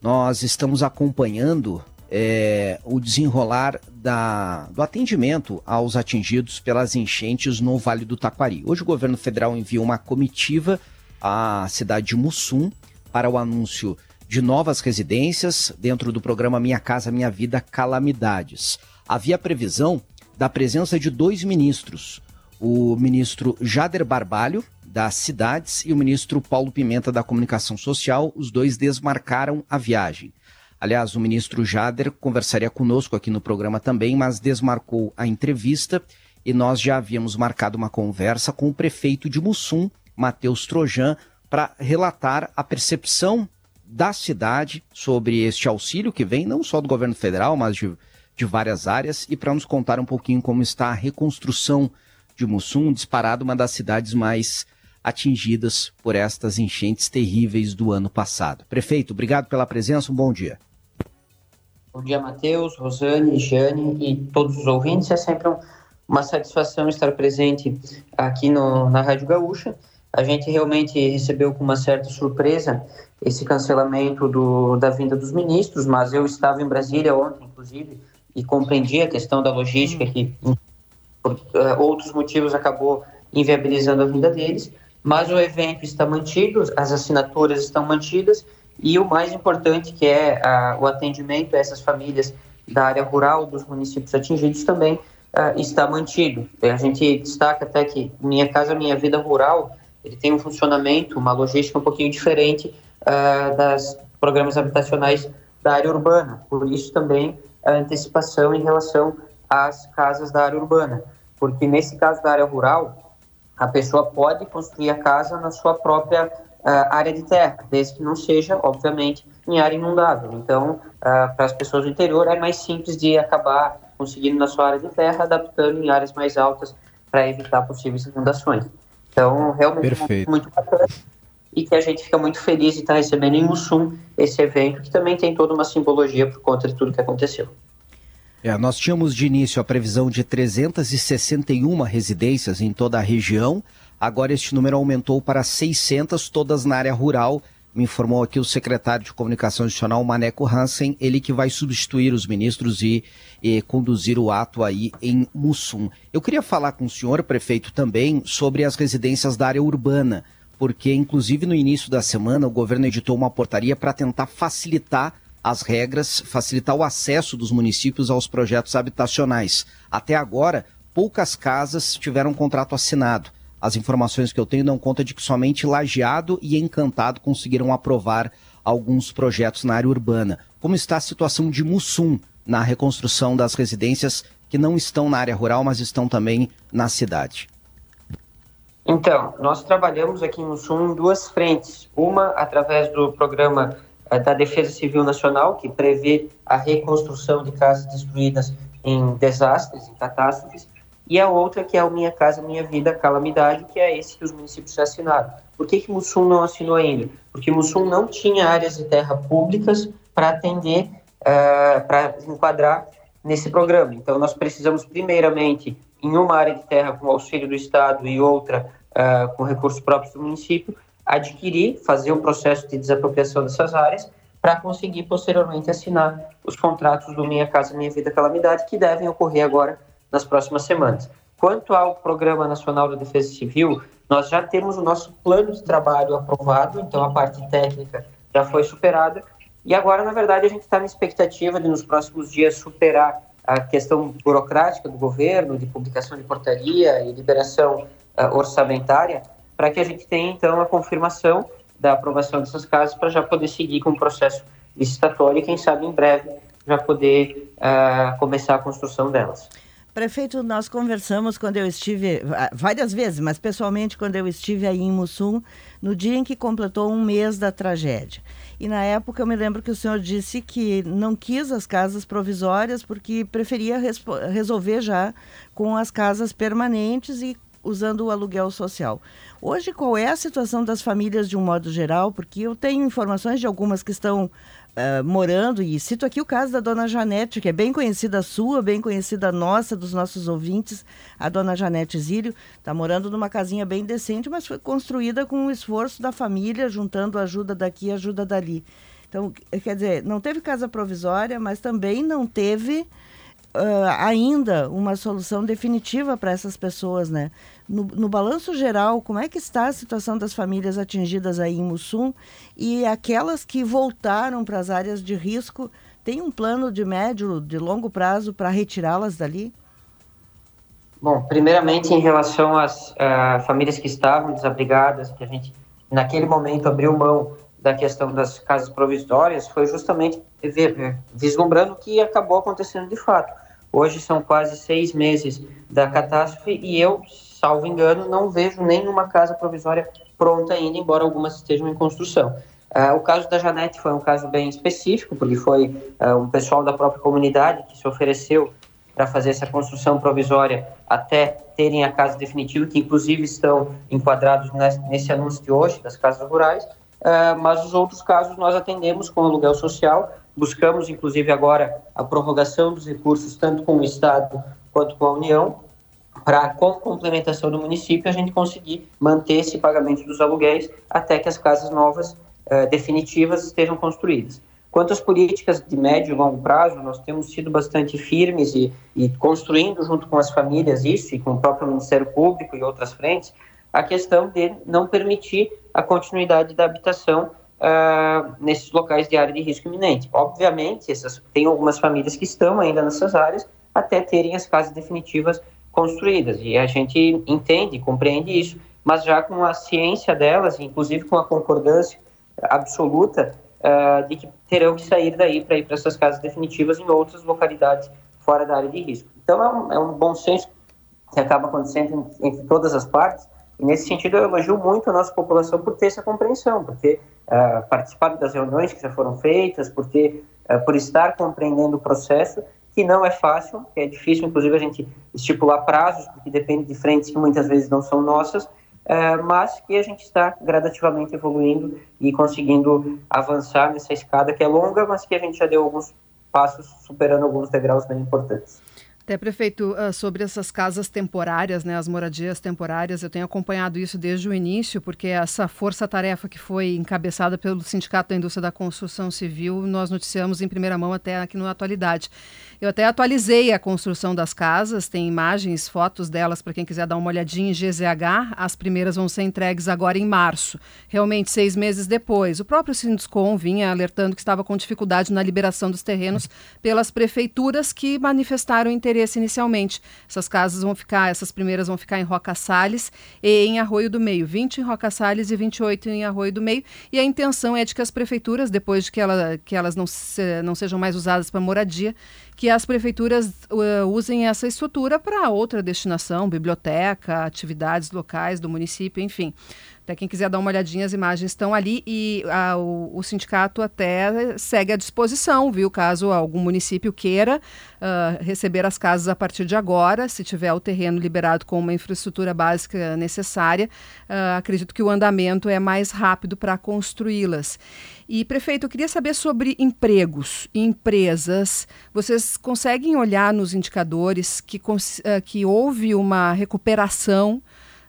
nós estamos acompanhando é, o desenrolar da, do atendimento aos atingidos pelas enchentes no Vale do Taquari. Hoje o governo federal enviou uma comitiva à cidade de Mussum para o anúncio de novas residências dentro do programa Minha Casa Minha Vida Calamidades. Havia previsão da presença de dois ministros, o ministro Jader Barbalho, das cidades, e o ministro Paulo Pimenta, da Comunicação Social. Os dois desmarcaram a viagem. Aliás, o ministro Jader conversaria conosco aqui no programa também, mas desmarcou a entrevista e nós já havíamos marcado uma conversa com o prefeito de Mussum, Matheus Trojan, para relatar a percepção da cidade sobre este auxílio que vem não só do governo federal, mas de, de várias áreas, e para nos contar um pouquinho como está a reconstrução de Mussum, disparado uma das cidades mais atingidas por estas enchentes terríveis do ano passado. Prefeito, obrigado pela presença, um bom dia. Bom dia, Matheus, Rosane, Jane e todos os ouvintes. É sempre um, uma satisfação estar presente aqui no, na Rádio Gaúcha. A gente realmente recebeu com uma certa surpresa esse cancelamento do, da vinda dos ministros, mas eu estava em Brasília ontem, inclusive, e compreendi a questão da logística que, por uh, outros motivos, acabou inviabilizando a vinda deles. Mas o evento está mantido, as assinaturas estão mantidas e o mais importante, que é uh, o atendimento a essas famílias da área rural, dos municípios atingidos, também uh, está mantido. A gente destaca até que Minha Casa Minha Vida Rural ele tem um funcionamento, uma logística um pouquinho diferente uh, das programas habitacionais da área urbana. Por isso também a antecipação em relação às casas da área urbana, porque nesse caso da área rural, a pessoa pode construir a casa na sua própria uh, área de terra, desde que não seja, obviamente, em área inundável. Então, uh, para as pessoas do interior, é mais simples de acabar conseguindo na sua área de terra, adaptando em áreas mais altas para evitar possíveis inundações. Então, realmente Perfeito. muito, muito bacana e que a gente fica muito feliz de estar recebendo em Mussum esse evento, que também tem toda uma simbologia por conta de tudo que aconteceu. É, nós tínhamos de início a previsão de 361 residências em toda a região. Agora este número aumentou para 600, todas na área rural. Me informou aqui o secretário de Comunicação Nacional, Maneco Hansen, ele que vai substituir os ministros e, e conduzir o ato aí em Mussum. Eu queria falar com o senhor, prefeito, também sobre as residências da área urbana porque inclusive no início da semana o governo editou uma portaria para tentar facilitar as regras, facilitar o acesso dos municípios aos projetos habitacionais. Até agora, poucas casas tiveram um contrato assinado. As informações que eu tenho dão conta de que somente Lajeado e Encantado conseguiram aprovar alguns projetos na área urbana. Como está a situação de Mussum na reconstrução das residências que não estão na área rural, mas estão também na cidade? Então, nós trabalhamos aqui no Sul em duas frentes. Uma através do programa da Defesa Civil Nacional, que prevê a reconstrução de casas destruídas em desastres, em catástrofes, e a outra que é o Minha Casa Minha Vida Calamidade, que é esse que os municípios assinaram. Por que, que Mussum não assinou ainda? Porque Mussum não tinha áreas de terra públicas para atender, uh, para enquadrar nesse programa. Então, nós precisamos, primeiramente, em uma área de terra com auxílio do Estado e outra uh, com recursos próprios do município, adquirir, fazer um processo de desapropriação dessas áreas para conseguir posteriormente assinar os contratos do Minha Casa Minha Vida Calamidade, que devem ocorrer agora nas próximas semanas. Quanto ao Programa Nacional da Defesa Civil, nós já temos o nosso plano de trabalho aprovado, então a parte técnica já foi superada, e agora, na verdade, a gente está na expectativa de nos próximos dias superar a questão burocrática do governo, de publicação de portaria e liberação uh, orçamentária, para que a gente tenha, então, a confirmação da aprovação dessas casas para já poder seguir com o processo licitatório e, quem sabe, em breve, já poder uh, começar a construção delas. Prefeito, nós conversamos quando eu estive, ah, várias vezes, mas pessoalmente quando eu estive aí em Mussum, no dia em que completou um mês da tragédia. E na época eu me lembro que o senhor disse que não quis as casas provisórias porque preferia resolver já com as casas permanentes e usando o aluguel social. Hoje, qual é a situação das famílias de um modo geral? Porque eu tenho informações de algumas que estão uh, morando, e cito aqui o caso da dona Janete, que é bem conhecida sua, bem conhecida nossa, dos nossos ouvintes. A dona Janete Zílio está morando numa casinha bem decente, mas foi construída com o esforço da família, juntando ajuda daqui e ajuda dali. Então, quer dizer, não teve casa provisória, mas também não teve uh, ainda uma solução definitiva para essas pessoas, né? No, no, balanço geral, como é que está a situação das famílias atingidas aí em Mussum e aquelas que voltaram para as áreas de risco? Tem um plano de médio, de longo prazo para retirá-las dali? Bom, primeiramente em relação às uh, famílias que estavam desabrigadas, que a gente naquele momento abriu mão da questão das casas provisórias, foi justamente ver, vislumbrando o que acabou acontecendo de fato. Hoje são quase seis meses da catástrofe e eu, salvo engano, não vejo nenhuma casa provisória pronta ainda, embora algumas estejam em construção. Uh, o caso da Janete foi um caso bem específico, porque foi uh, um pessoal da própria comunidade que se ofereceu para fazer essa construção provisória até terem a casa definitiva, que inclusive estão enquadrados nesse anúncio de hoje das casas rurais. Uh, mas os outros casos nós atendemos com aluguel social, buscamos inclusive agora a prorrogação dos recursos tanto com o Estado quanto com a União, para com complementação do município a gente conseguir manter esse pagamento dos aluguéis até que as casas novas uh, definitivas estejam construídas. Quanto às políticas de médio e longo prazo, nós temos sido bastante firmes e, e construindo junto com as famílias isso e com o próprio Ministério Público e outras frentes, a questão de não permitir a continuidade da habitação uh, nesses locais de área de risco iminente. Obviamente, essas, tem algumas famílias que estão ainda nessas áreas até terem as casas definitivas construídas, e a gente entende, compreende isso, mas já com a ciência delas, inclusive com a concordância absoluta uh, de que terão que sair daí para ir para essas casas definitivas em outras localidades fora da área de risco. Então, é um, é um bom senso que acaba acontecendo entre todas as partes, e nesse sentido eu elogio muito a nossa população por ter essa compreensão, por ter uh, participado das reuniões que já foram feitas, por uh, por estar compreendendo o processo, que não é fácil, que é difícil, inclusive, a gente estipular prazos, porque depende de frentes que muitas vezes não são nossas, é, mas que a gente está gradativamente evoluindo e conseguindo avançar nessa escada que é longa, mas que a gente já deu alguns passos superando alguns degraus bem importantes. Até, prefeito, ah, sobre essas casas temporárias, né, as moradias temporárias, eu tenho acompanhado isso desde o início, porque essa força-tarefa que foi encabeçada pelo Sindicato da Indústria da Construção Civil, nós noticiamos em primeira mão até aqui na atualidade. Eu até atualizei a construção das casas, tem imagens, fotos delas para quem quiser dar uma olhadinha em GZH. As primeiras vão ser entregues agora em março, realmente seis meses depois. O próprio Sinduscom vinha alertando que estava com dificuldade na liberação dos terrenos pelas prefeituras que manifestaram interesse inicialmente. Essas casas vão ficar, essas primeiras vão ficar em Roca Salles e em Arroio do Meio, 20 em Roca Salles e 28 em Arroio do Meio. E a intenção é de que as prefeituras, depois de que, ela, que elas não, se, não sejam mais usadas para moradia, que as prefeituras uh, usem essa estrutura para outra destinação, biblioteca, atividades locais do município, enfim. Quem quiser dar uma olhadinha, as imagens estão ali e a, o, o, sindicato até segue à disposição, viu? Caso algum município queira uh, receber as casas a partir de agora, se tiver o terreno liberado com uma infraestrutura básica necessária, uh, acredito que o andamento é mais rápido para construí-las. E, prefeito, eu queria saber sobre empregos e empresas. Vocês conseguem olhar nos indicadores que, uh, que houve uma recuperação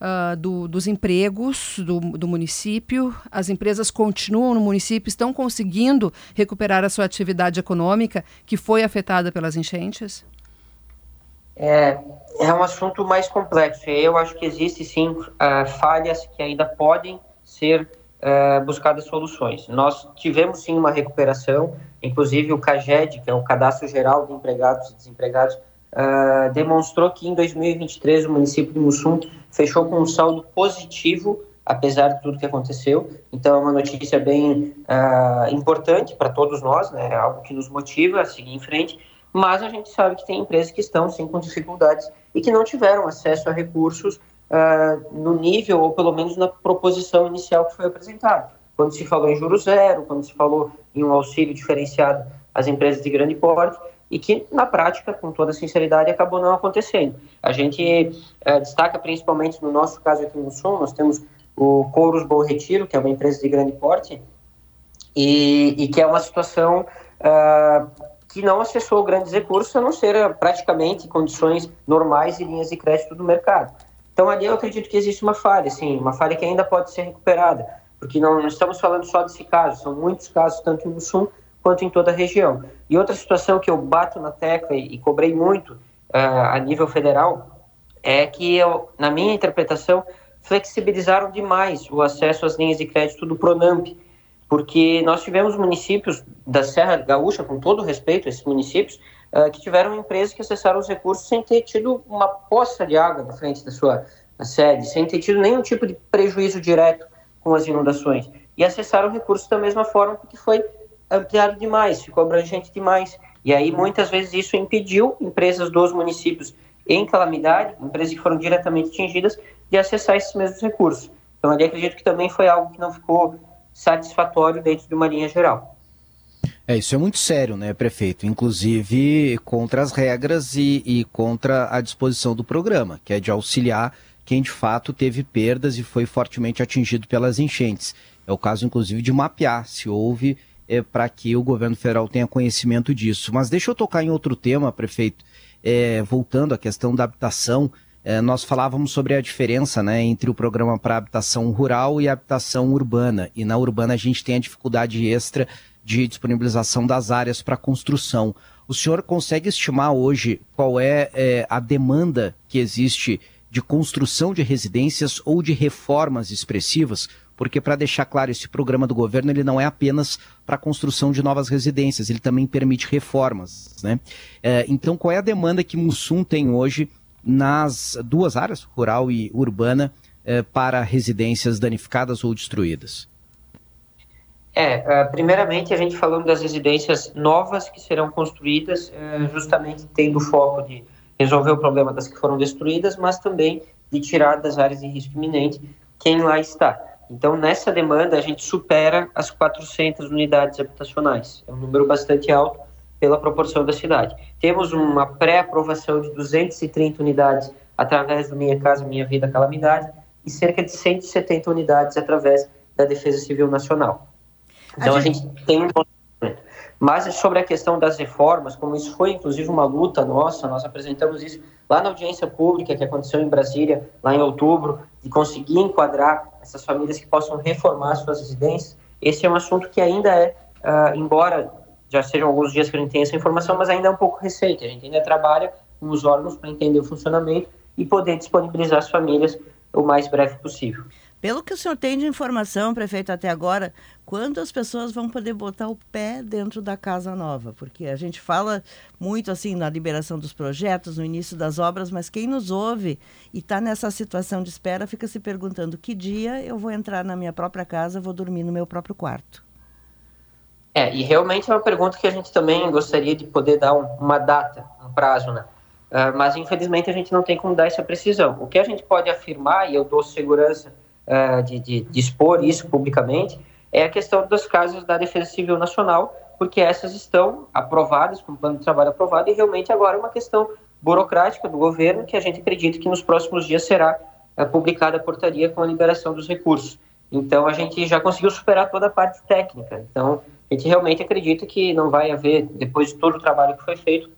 uh, do, dos empregos do, do município. As empresas continuam no município, estão conseguindo recuperar a sua atividade econômica que foi afetada pelas enchentes? É, é um assunto mais complexo. Eu acho que existe sim uh, falhas que ainda podem ser uh, buscadas soluções. Nós tivemos sim uma recuperação, inclusive o CAGED, que é o Cadastro Geral de Empregados e Desempregados, uh, demonstrou que em 2023 o município de Mussum fechou com um saldo positivo, apesar de tudo que aconteceu. Então é uma notícia bem uh, importante para todos nós, né? É algo que nos motiva a seguir em frente. Mas a gente sabe que tem empresas que estão sim com dificuldades e que não tiveram acesso a recursos uh, no nível ou pelo menos na proposição inicial que foi apresentada. Quando se falou em juros zero, quando se falou em um auxílio diferenciado às empresas de grande porte, e que, na prática, com toda sinceridade, acabou não acontecendo. A gente é, destaca principalmente no nosso caso aqui no Sul, nós temos o Couros Bom Retiro, que é uma empresa de grande porte, e, e que é uma situação uh, que não acessou grandes recursos, a não ser uh, praticamente condições normais e linhas de crédito do mercado. Então, ali eu acredito que existe uma falha, sim, uma falha que ainda pode ser recuperada. porque não, não estamos falando só desse caso, são muitos casos, tanto em Mussum quanto em toda a região. E outra situação que eu bato na tecla e, e cobrei muito uh, a nível federal é que, eu, na minha interpretação, flexibilizaram demais o acesso às linhas de crédito do Pronamp, porque nós tivemos municípios da Serra Gaúcha, com todo respeito a esses municípios, uh, que tiveram empresas que acessaram os recursos sem ter tido uma poça de água na frente da sua sede, sem ter tido nenhum tipo de prejuízo direto com as inundações. E acessaram recursos da mesma forma, porque foi ampliado demais, ficou abrangente demais. E aí, muitas vezes, isso impediu empresas dos municípios em calamidade, empresas que foram diretamente atingidas, de acessar esses mesmos recursos. Então, ali acredito que também foi algo que não ficou satisfatório dentro de uma linha geral. É, isso é muito sério, né, prefeito? Inclusive contra as regras e, e, contra a disposição do programa, que é de auxiliar quem de fato teve perdas e foi fortemente atingido pelas enchentes. É o caso, inclusive, de mapear se houve é, para que o governo federal tenha conhecimento disso. Mas deixa eu tocar em outro tema, prefeito. É, voltando à questão da habitação, é, nós falávamos sobre a diferença né, entre o programa para habitação rural e habitação urbana. E na urbana a gente tem a dificuldade extra de disponibilização das áreas para construção. O senhor consegue estimar hoje qual é, é a demanda que existe de construção de residências ou de reformas expressivas? Porque, para deixar claro, esse programa do governo ele não é apenas para a construção de novas residências, ele também permite reformas. Né? É, então, qual é a demanda que Mussum tem hoje nas duas áreas, rural e urbana, eh, para residências danificadas ou destruídas? É, uh, primeiramente a gente falando das residências novas que serão construídas, uh, justamente tendo o foco de resolver o problema das que foram destruídas, mas também de tirar das áreas de risco iminente quem lá está. Então, nessa demanda, a gente supera as 400 unidades habitacionais. É um número bastante alto pela proporção da cidade. Temos uma pré-aprovação de 230 unidades através do Minha Casa Minha Vida Calamidade e cerca de 170 unidades através da Defesa Civil Nacional. Então a gente, a gente tem um mas sobre a questão das reformas, como isso foi inclusive uma luta nossa, nós apresentamos isso lá na audiência pública que aconteceu em Brasília, lá em outubro, de conseguir enquadrar essas famílias que possam reformar suas residências. Esse é um assunto que ainda é, uh, embora já sejam alguns dias que a gente tem essa informação, mas ainda é um pouco recente. A gente ainda trabalha com os órgãos para entender o funcionamento e poder disponibilizar as famílias o mais breve possível. Pelo que o senhor tem de informação, prefeito, até agora, quando as pessoas vão poder botar o pé dentro da casa nova? Porque a gente fala muito assim na liberação dos projetos, no início das obras, mas quem nos ouve e está nessa situação de espera fica se perguntando que dia eu vou entrar na minha própria casa, vou dormir no meu próprio quarto. É, e realmente é uma pergunta que a gente também gostaria de poder dar um, uma data, um prazo, né? Uh, mas infelizmente a gente não tem como dar essa precisão. O que a gente pode afirmar, e eu dou segurança uh, de, de, de, expor isso publicamente, é a questão das casas da Defesa Civil Nacional, porque essas estão aprovadas, com o plano de trabalho aprovado, e realmente agora é uma questão burocrática do governo que a gente acredita que nos próximos dias será uh, publicada a portaria com a liberação dos recursos. Então a gente já conseguiu superar toda a parte técnica. Então a gente realmente acredita que não vai haver, depois de todo o trabalho que foi feito,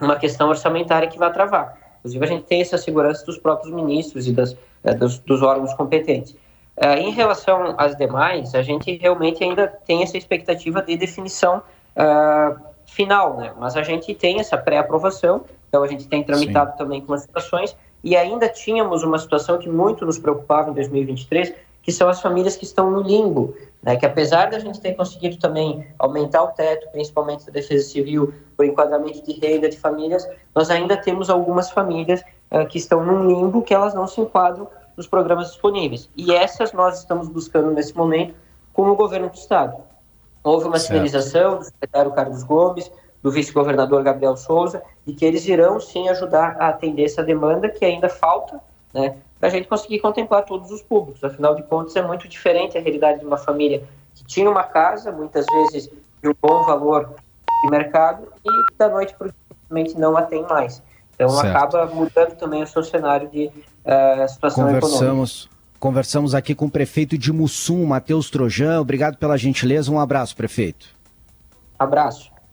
uma questão orçamentária que vai travar. Inclusive, a gente tem essa segurança dos próprios ministros e das, é, dos, dos, órgãos competentes. É, em relação às demais, a gente realmente ainda tem essa expectativa de definição uh, final, né? Mas a gente tem essa pré-aprovação, então a gente tem tramitado Sim. também com as situações, e ainda tínhamos uma situação que muito nos preocupava em 2023, que são as famílias que estão no limbo, né, que apesar da gente ter conseguido também aumentar o teto, principalmente da defesa civil, por enquadramento de renda de famílias, nós ainda temos algumas famílias uh, que estão num limbo que elas não se enquadram nos programas disponíveis. E essas nós estamos buscando nesse momento com o governo do Estado. Houve uma certo. sinalização do secretário Carlos Gomes, do vice-governador Gabriel Souza, de que eles irão sim ajudar a atender essa demanda que ainda falta, né, para a gente conseguir contemplar todos os públicos. Afinal de contas, é muito diferente a realidade de uma família que tinha uma casa, muitas vezes de um bom valor de mercado, e da noite para o dia não a tem mais. Então certo. acaba mudando também o seu cenário de uh, situação Conversamos. econômica. Conversamos aqui com o prefeito de Mussum, Matheus Trojan. Obrigado pela gentileza. Um abraço, prefeito. Abraço.